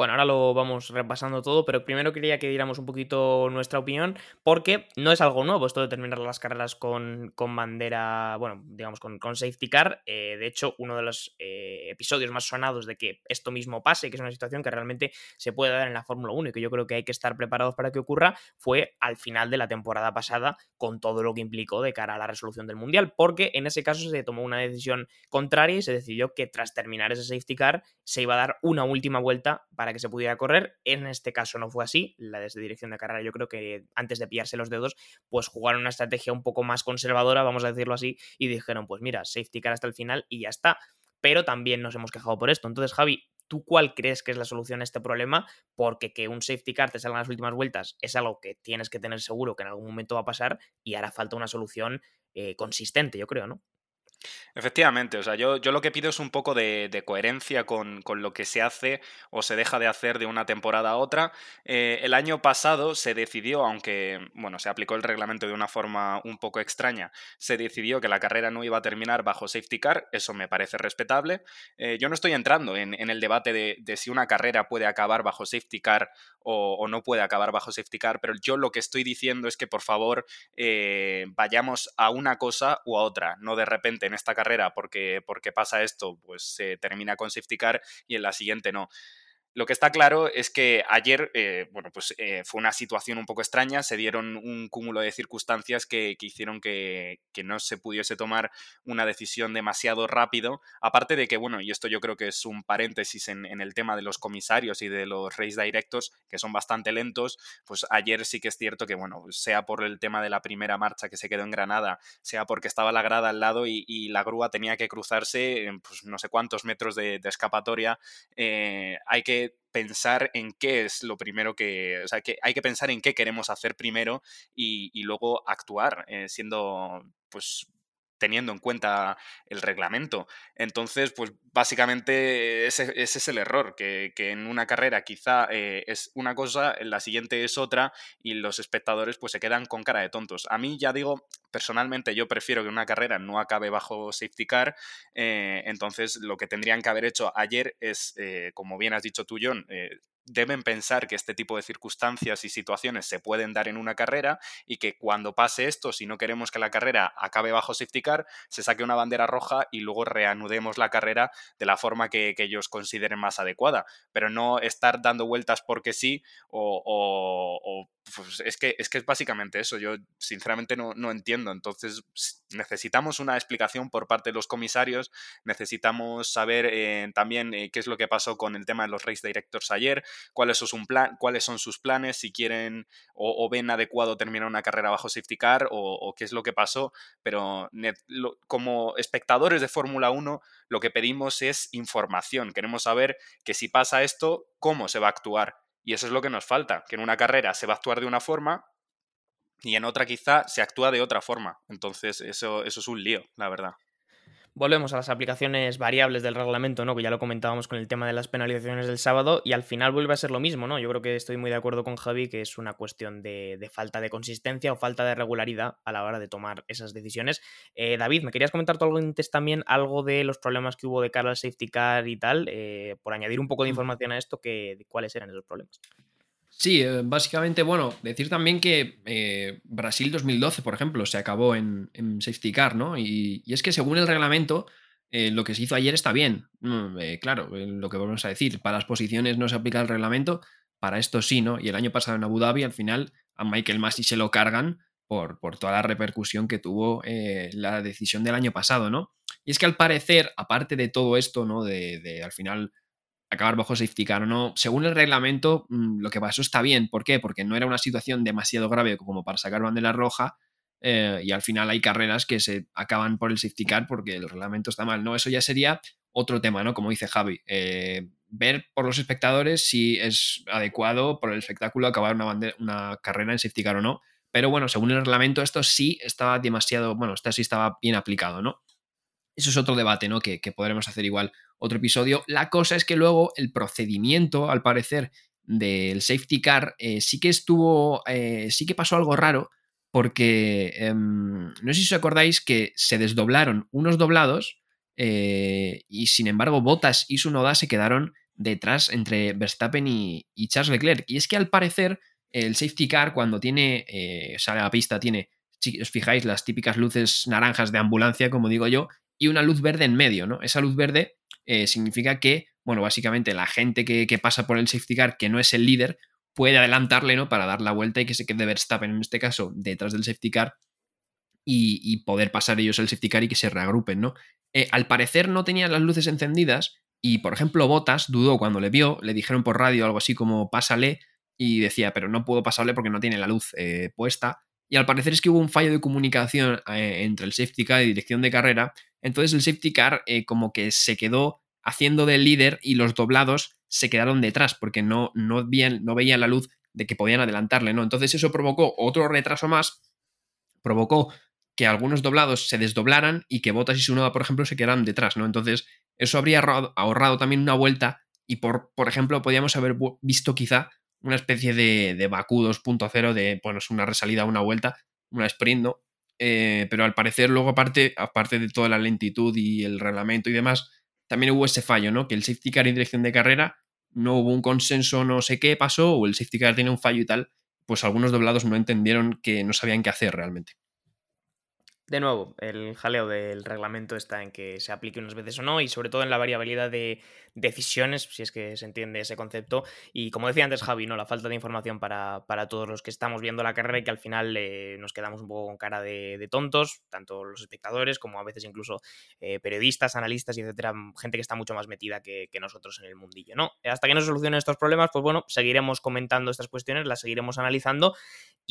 Bueno, ahora lo vamos repasando todo, pero primero quería que diéramos un poquito nuestra opinión, porque no es algo nuevo esto de terminar las carreras con, con bandera, bueno, digamos, con, con safety car. Eh, de hecho, uno de los eh, episodios más sonados de que esto mismo pase, que es una situación que realmente se puede dar en la Fórmula 1 y que yo creo que hay que estar preparados para que ocurra, fue al final de la temporada pasada, con todo lo que implicó de cara a la resolución del Mundial, porque en ese caso se tomó una decisión contraria y se decidió que tras terminar ese safety car se iba a dar una última vuelta para que se pudiera correr. En este caso no fue así. La desde dirección de carrera, yo creo que antes de pillarse los dedos, pues jugaron una estrategia un poco más conservadora, vamos a decirlo así, y dijeron, pues mira, safety car hasta el final y ya está. Pero también nos hemos quejado por esto. Entonces, Javi, ¿tú cuál crees que es la solución a este problema? Porque que un safety car te salga en las últimas vueltas es algo que tienes que tener seguro que en algún momento va a pasar y hará falta una solución eh, consistente, yo creo, ¿no? Efectivamente, o sea, yo, yo lo que pido es un poco de, coherencia con, lo que se hace o se deja de hacer de una temporada a otra. Eh, el año pasado se decidió, aunque, bueno, se aplicó el reglamento de una forma un poco extraña, se decidió que la carrera no iba a terminar bajo safety car, eso me parece respetable. Eh, yo no estoy entrando en, el debate de, si una carrera puede acabar bajo safety car o, no puede acabar bajo safety car, pero yo lo que estoy diciendo es que por favor eh, vayamos a una cosa u a otra, no de repente en esta carrera porque, porque pasa esto, pues se termina con safety car y en la siguiente no. Lo que está claro es que ayer, eh, bueno, pues eh, fue una situación un poco extraña, se dieron un cúmulo de circunstancias que, hicieron que, no se pudiese tomar una decisión demasiado rápido, aparte de que, bueno, y esto yo creo que es un paréntesis en, el tema de los comisarios y de los race directos, que son bastante lentos, pues ayer sí que es cierto que, bueno, sea por el tema de la primera marcha que se quedó en Granada, sea porque estaba la grada al lado y, la grúa tenía que cruzarse, pues no sé cuántos metros de, escapatoria, eh, hay que pensar en qué es lo primero que, o sea, que hay que pensar en qué queremos hacer primero y, luego actuar, eh, siendo, pues, teniendo en cuenta el reglamento. Entonces, pues básicamente ese, es el error, que, en una carrera quizá eh, es una cosa, en la siguiente es otra y los espectadores pues se quedan con cara de tontos. A mí ya digo, personalmente yo prefiero que una carrera no acabe bajo safety car, eh, entonces lo que tendrían que haber hecho ayer es, eh, como bien has dicho tú, John, deben pensar que este tipo de circunstancias y situaciones se pueden dar en una carrera y que cuando pase esto, si no queremos que la carrera acabe bajo safety car, se saque una bandera roja y luego reanudemos la carrera de la forma que, ellos consideren más adecuada, pero no estar dando vueltas porque sí o, pues es, que, es que es básicamente eso. Yo sinceramente no, entiendo ocurriendo. Entonces necesitamos una explicación por parte de los comisarios, necesitamos saber eh, también eh, qué es lo que pasó con el tema de los race directors ayer, cuáles son, sus cuáles son sus planes, si quieren o, ven adecuado terminar una carrera bajo safety car o, qué es lo que pasó, pero como espectadores de Fórmula 1 lo que pedimos es información, queremos saber que si pasa esto, cómo se va a actuar. Y eso es lo que nos falta, que en una carrera se va a actuar de una forma y en otra quizá se actúa de otra forma. Entonces eso, eso es un lío, la verdad. Volvemos a las aplicaciones variables del reglamento, ¿no? Que ya lo comentábamos con el tema de las penalizaciones del sábado, y al final vuelve a ser lo mismo, ¿no? Yo creo que estoy muy de acuerdo con Javi que es una cuestión de, falta de consistencia o falta de regularidad a la hora de tomar esas decisiones. Eh, David, ¿me querías comentar tú algo antes también algo de los problemas que hubo de cara al safety car y tal? Eh, por añadir un poco de información a esto, que, ¿cuáles eran esos problemas? Sí, eh, básicamente, bueno, decir también que eh, Brasil 2012, por ejemplo, se acabó en, safety car, ¿no? Y, es que según el reglamento, eh, lo que se hizo ayer está bien. Mm, claro, lo que vamos a decir, para las posiciones no se aplica el reglamento, para esto sí, ¿no? Y el año pasado en Abu Dhabi, al final, a Michael Masi se lo cargan por, por toda la repercusión que tuvo la decisión del año pasado, ¿no? Y es que al parecer, aparte de todo esto, ¿no? De, de al final acabar bajo safety car o no. Según el reglamento, mm, lo que pasó está bien. ¿Por qué? Porque no era una situación demasiado grave como para sacar bandera roja. Eh, y al final hay carreras que se acaban por el safety car porque el reglamento está mal. No, eso ya sería otro tema, ¿no? Como dice Javi. Eh, ver por los espectadores si es adecuado por el espectáculo acabar una, una carrera en safety car o no. Pero bueno, según el reglamento, esto sí estaba demasiado, bueno, esto sí estaba bien aplicado, ¿no? Eso es otro debate, ¿no? Que, podremos hacer igual otro episodio. La cosa es que luego el procedimiento, al parecer, del safety car eh, sí que estuvo, eh, sí que pasó algo raro, porque em, no sé si os acordáis que se desdoblaron unos doblados eh, y sin embargo Bottas y Sunoda se quedaron detrás entre Verstappen y, y, Charles Leclerc. Y es que al parecer el safety car cuando tiene, sale a la pista, tiene, si os fijáis, las típicas luces naranjas de ambulancia, como digo yo, y una luz verde en medio, ¿no? Esa luz verde eh, significa que, bueno, básicamente la gente que, pasa por el safety car, que no es el líder, puede adelantarle, ¿no? Para dar la vuelta y que se quede Verstappen, en este caso, detrás del safety car y, poder pasar ellos el safety car y que se reagrupen, ¿no? Eh, al parecer no tenían las luces encendidas y, por ejemplo, Botas dudó cuando le vio, le dijeron por radio algo así como pásale y decía, pero no puedo pasarle porque no tiene la luz eh, puesta. Y al parecer es que hubo un fallo de comunicación entre el safety car y dirección de carrera entonces el safety car eh, como que se quedó haciendo de líder y los doblados se quedaron detrás porque no, no, veían, no veían la luz de que podían adelantarle, ¿no? Entonces eso provocó otro retraso más, provocó que algunos doblados se desdoblaran y que Botas y Sunoda, por ejemplo, se quedaran detrás, ¿no? Entonces eso habría ahorrado, también una vuelta y, por, por ejemplo, podríamos haber visto quizá una especie de, de Bakú 2.0 de, bueno, es una resalida, una vuelta, una sprint, ¿no? Eh, pero al parecer luego aparte, aparte de toda la lentitud y el reglamento y demás, también hubo ese fallo, ¿no? Que el safety car en dirección de carrera no hubo un consenso, no sé qué pasó, o el safety car tiene un fallo y tal, pues algunos doblados no entendieron que no sabían qué hacer realmente. De nuevo, el jaleo del reglamento está en que se aplique unas veces o no y sobre todo en la variabilidad de decisiones, si es que se entiende ese concepto. Y como decía antes Javi, ¿no? la falta de información para, todos los que estamos viendo la carrera y que al final eh, nos quedamos un poco con cara de, tontos, tanto los espectadores como a veces incluso eh, periodistas, analistas y etcétera, gente que está mucho más metida que, nosotros en el mundillo. ¿no? Hasta que no se solucionen estos problemas, pues bueno, seguiremos comentando estas cuestiones, las seguiremos analizando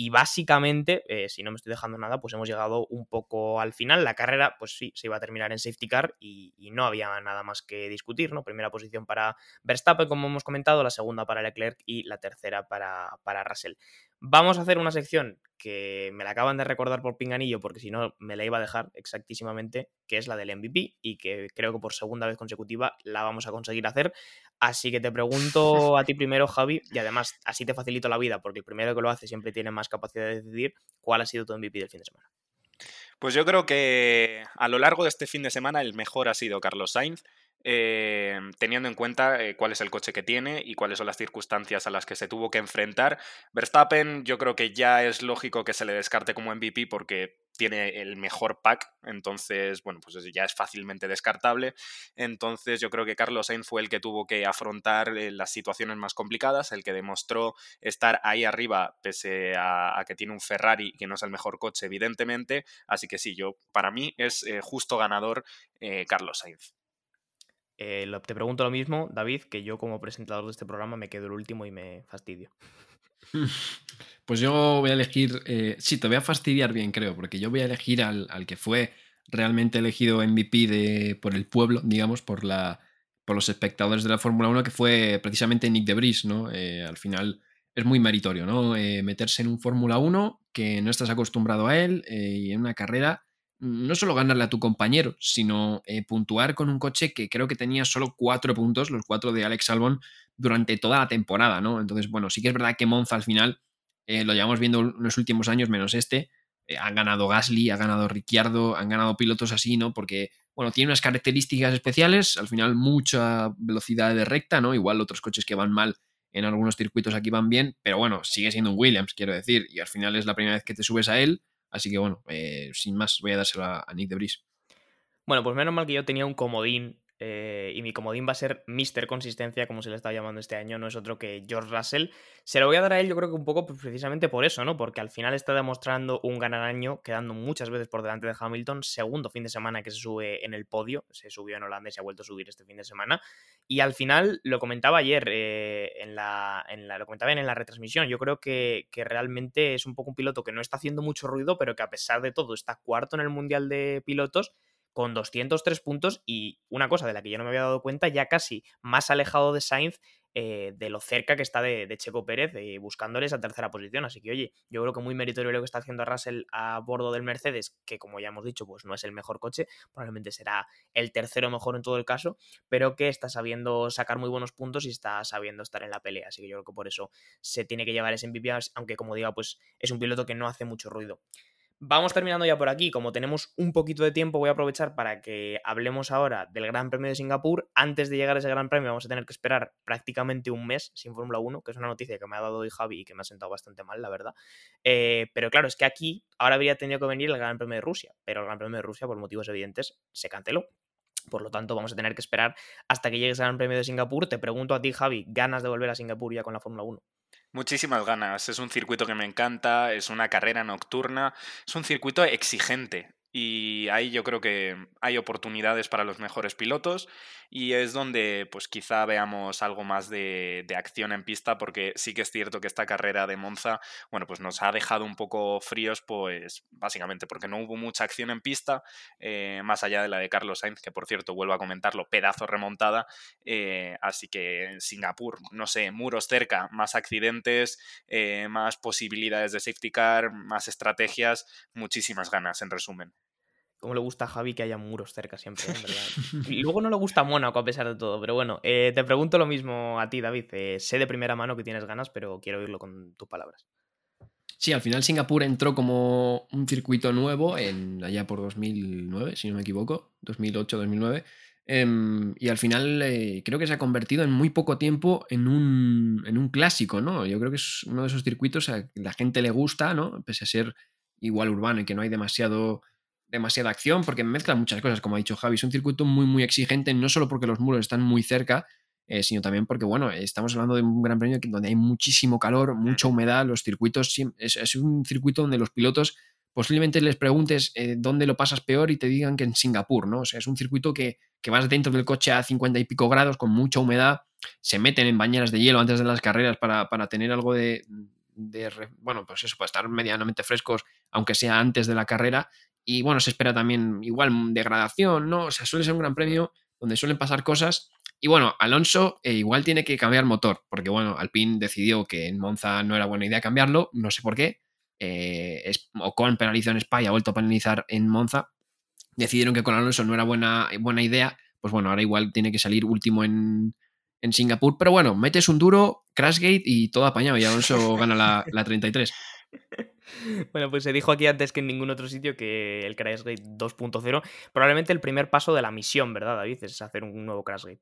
y básicamente, eh, si no me estoy dejando nada, pues hemos llegado un poco al final. La carrera, pues sí, se iba a terminar en safety car y, no había nada más que discutir, ¿no? Primera posición para Verstappen, como hemos comentado, la segunda para Leclerc y la tercera para, para Russell. Vamos a hacer una sección que me la acaban de recordar por pinganillo, porque si no me la iba a dejar exactísimamente, que es la del MVP y que creo que por segunda vez consecutiva la vamos a conseguir hacer. Así que te pregunto a ti primero, Javi, y además así te facilito la vida, porque el primero que lo hace siempre tiene más capacidad de decidir cuál ha sido tu MVP del fin de semana. Pues yo creo que a lo largo de este fin de semana el mejor ha sido Carlos Sainz. Eh, teniendo en cuenta eh, cuál es el coche que tiene y cuáles son las circunstancias a las que se tuvo que enfrentar. Verstappen yo creo que ya es lógico que se le descarte como MVP porque tiene el mejor pack, entonces, bueno, pues ya es fácilmente descartable. Entonces yo creo que Carlos Sainz fue el que tuvo que afrontar eh, las situaciones más complicadas, el que demostró estar ahí arriba pese a, que tiene un Ferrari que no es el mejor coche, evidentemente. Así que sí, yo, para mí es justo ganador Carlos Sainz. Te pregunto lo mismo, David, que yo como presentador de este programa me quedo el último y me fastidio. Pues yo voy a elegir, eh, sí, te voy a fastidiar bien, creo, porque yo voy a elegir al, que fue realmente elegido MVP de, por el pueblo, digamos, por, la, por los espectadores de la Fórmula 1, que fue precisamente Nick de Vries, ¿no? Eh, al final es muy meritorio, ¿no? Eh, meterse en un Fórmula 1 que no estás acostumbrado a él y en una carrera no solo ganarle a tu compañero, sino puntuar con un coche que creo que tenía solo cuatro puntos, los cuatro de Alex Albon, durante toda la temporada, ¿no? Entonces, bueno, sí que es verdad que Monza al final eh, lo llevamos viendo en los últimos años, menos este. Eh, han ganado Gasly, ha ganado Ricciardo, han ganado pilotos así, ¿no? Porque, bueno, tiene unas características especiales, al final mucha velocidad de recta, ¿no? Igual otros coches que van mal en algunos circuitos aquí van bien, pero bueno, sigue siendo un Williams, quiero decir, y al final es la primera vez que te subes a él, así que bueno, eh, sin más, voy a dárselo a, Nick de Vries. Bueno, pues menos mal que yo tenía un comodín eh, y mi comodín va a ser Mr. Consistencia, como se le está llamando este año, no es otro que George Russell. Se lo voy a dar a él, yo creo que un poco pues, precisamente por eso, ¿no? Porque al final está demostrando un ganar año, quedando muchas veces por delante de Hamilton, segundo fin de semana que se sube en el podio, se subió en Holanda y se ha vuelto a subir este fin de semana. Y al final, lo comentaba ayer, eh, en, la, en la, lo comentaba en la retransmisión, yo creo que, que realmente es un poco un piloto que no está haciendo mucho ruido, pero que a pesar de todo está cuarto en el Mundial de Pilotos con 203 puntos y una cosa de la que yo no me había dado cuenta, ya casi más alejado de Sainz eh, de lo cerca que está de, Checo Pérez, eh, buscándole esa tercera posición. Así que, oye, yo creo que muy meritorio lo que está haciendo Russell a bordo del Mercedes, que como ya hemos dicho, pues no es el mejor coche, probablemente será el tercero mejor en todo el caso, pero que está sabiendo sacar muy buenos puntos y está sabiendo estar en la pelea. Así que yo creo que por eso se tiene que llevar ese MVP, aunque como diga, pues es un piloto que no hace mucho ruido. Vamos terminando ya por aquí. Como tenemos un poquito de tiempo, voy a aprovechar para que hablemos ahora del Gran Premio de Singapur. Antes de llegar a ese Gran Premio, vamos a tener que esperar prácticamente un mes sin Fórmula 1, que es una noticia que me ha dado hoy Javi y que me ha sentado bastante mal, la verdad. Eh, pero claro, es que aquí ahora habría tenido que venir el Gran Premio de Rusia, pero el Gran Premio de Rusia, por motivos evidentes, se canceló. Por lo tanto, vamos a tener que esperar hasta que llegue ese Gran Premio de Singapur. Te pregunto a ti, Javi, ¿ganas de volver a Singapur ya con la Fórmula 1? Muchísimas ganas. Es un circuito que me encanta, es una carrera nocturna, es un circuito exigente. Y ahí yo creo que hay oportunidades para los mejores pilotos y es donde pues quizá veamos algo más de, acción en pista porque sí que es cierto que esta carrera de Monza, bueno, pues nos ha dejado un poco fríos pues básicamente porque no hubo mucha acción en pista, eh, más allá de la de Carlos Sainz, que por cierto vuelvo a comentarlo, pedazo remontada, eh, así que en Singapur, no sé, muros cerca, más accidentes, eh, más posibilidades de safety car, más estrategias, muchísimas ganas en resumen como le gusta a Javi que haya muros cerca siempre, en verdad. Y luego no le gusta Mónaco a pesar de todo, pero bueno, eh, te pregunto lo mismo a ti, David. Eh, sé de primera mano que tienes ganas, pero quiero oírlo con tus palabras. Sí, al final Singapur entró como un circuito nuevo en allá por 2009, si no me equivoco, 2008-2009. Em, y al final eh, creo que se ha convertido en muy poco tiempo en un, en un clásico, ¿no? Yo creo que es uno de esos circuitos a que la gente le gusta, ¿no? Pese a ser igual urbano y que no hay demasiado demasiada acción, porque mezcla muchas cosas, como ha dicho Javi. Es un circuito muy, muy exigente, no solo porque los muros están muy cerca, eh, sino también porque, bueno, estamos hablando de un gran premio donde hay muchísimo calor, mucha humedad, los circuitos, es, un circuito donde los pilotos posiblemente les preguntes eh, dónde lo pasas peor y te digan que en Singapur, ¿no? O sea, es un circuito que, vas dentro del coche a 50 y pico grados con mucha humedad, se meten en bañeras de hielo antes de las carreras para, tener algo de, de, bueno, pues eso, para estar medianamente frescos, aunque sea antes de la carrera, y bueno, se espera también igual degradación, ¿no? O sea, suele ser un gran premio donde suelen pasar cosas. Y bueno, Alonso eh, igual tiene que cambiar motor, porque bueno, Alpine decidió que en Monza no era buena idea cambiarlo, no sé por qué. Eh, es, Ocon penalizó en Spa ha vuelto a penalizar en Monza. Decidieron que con Alonso no era buena, buena idea, pues bueno, ahora igual tiene que salir último en, en Singapur. Pero bueno, metes un duro, Crashgate y todo apañado y Alonso gana la, la 33. Bueno, pues se dijo aquí antes que en ningún otro sitio que el CrashGate 2.0, probablemente el primer paso de la misión, ¿verdad, David? Es hacer un nuevo CrashGate.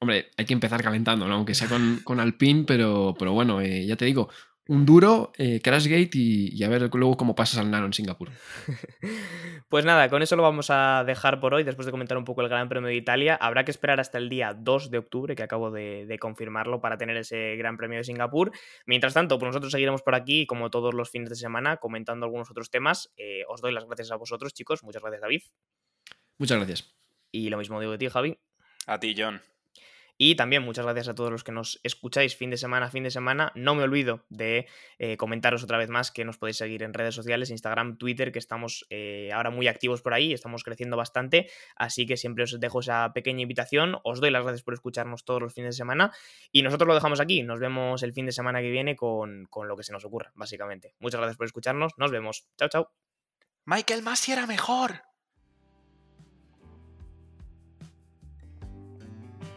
Hombre, hay que empezar calentando, ¿no? Aunque sea con, con Alpine, pero, pero bueno, eh, ya te digo, un duro, eh, Crashgate y, a ver luego cómo pasas al Nano en Singapur. pues nada, con eso lo vamos a dejar por hoy, después de comentar un poco el Gran Premio de Italia. Habrá que esperar hasta el día 2 de octubre, que acabo de, confirmarlo, para tener ese Gran Premio de Singapur. Mientras tanto, pues nosotros seguiremos por aquí, como todos los fines de semana, comentando algunos otros temas. Eh, os doy las gracias a vosotros, chicos. Muchas gracias, David. Muchas gracias. Y lo mismo digo de ti, Javi. A ti, John. Y también muchas gracias a todos los que nos escucháis fin de semana fin de semana. No me olvido de eh, comentaros otra vez más que nos podéis seguir en redes sociales, Instagram, Twitter, que estamos eh, ahora muy activos por ahí, estamos creciendo bastante. Así que siempre os dejo esa pequeña invitación. Os doy las gracias por escucharnos todos los fines de semana. Y nosotros lo dejamos aquí. Nos vemos el fin de semana que viene con, con lo que se nos ocurra, básicamente. Muchas gracias por escucharnos. Nos vemos. Chao, chao. Michael Masi era mejor.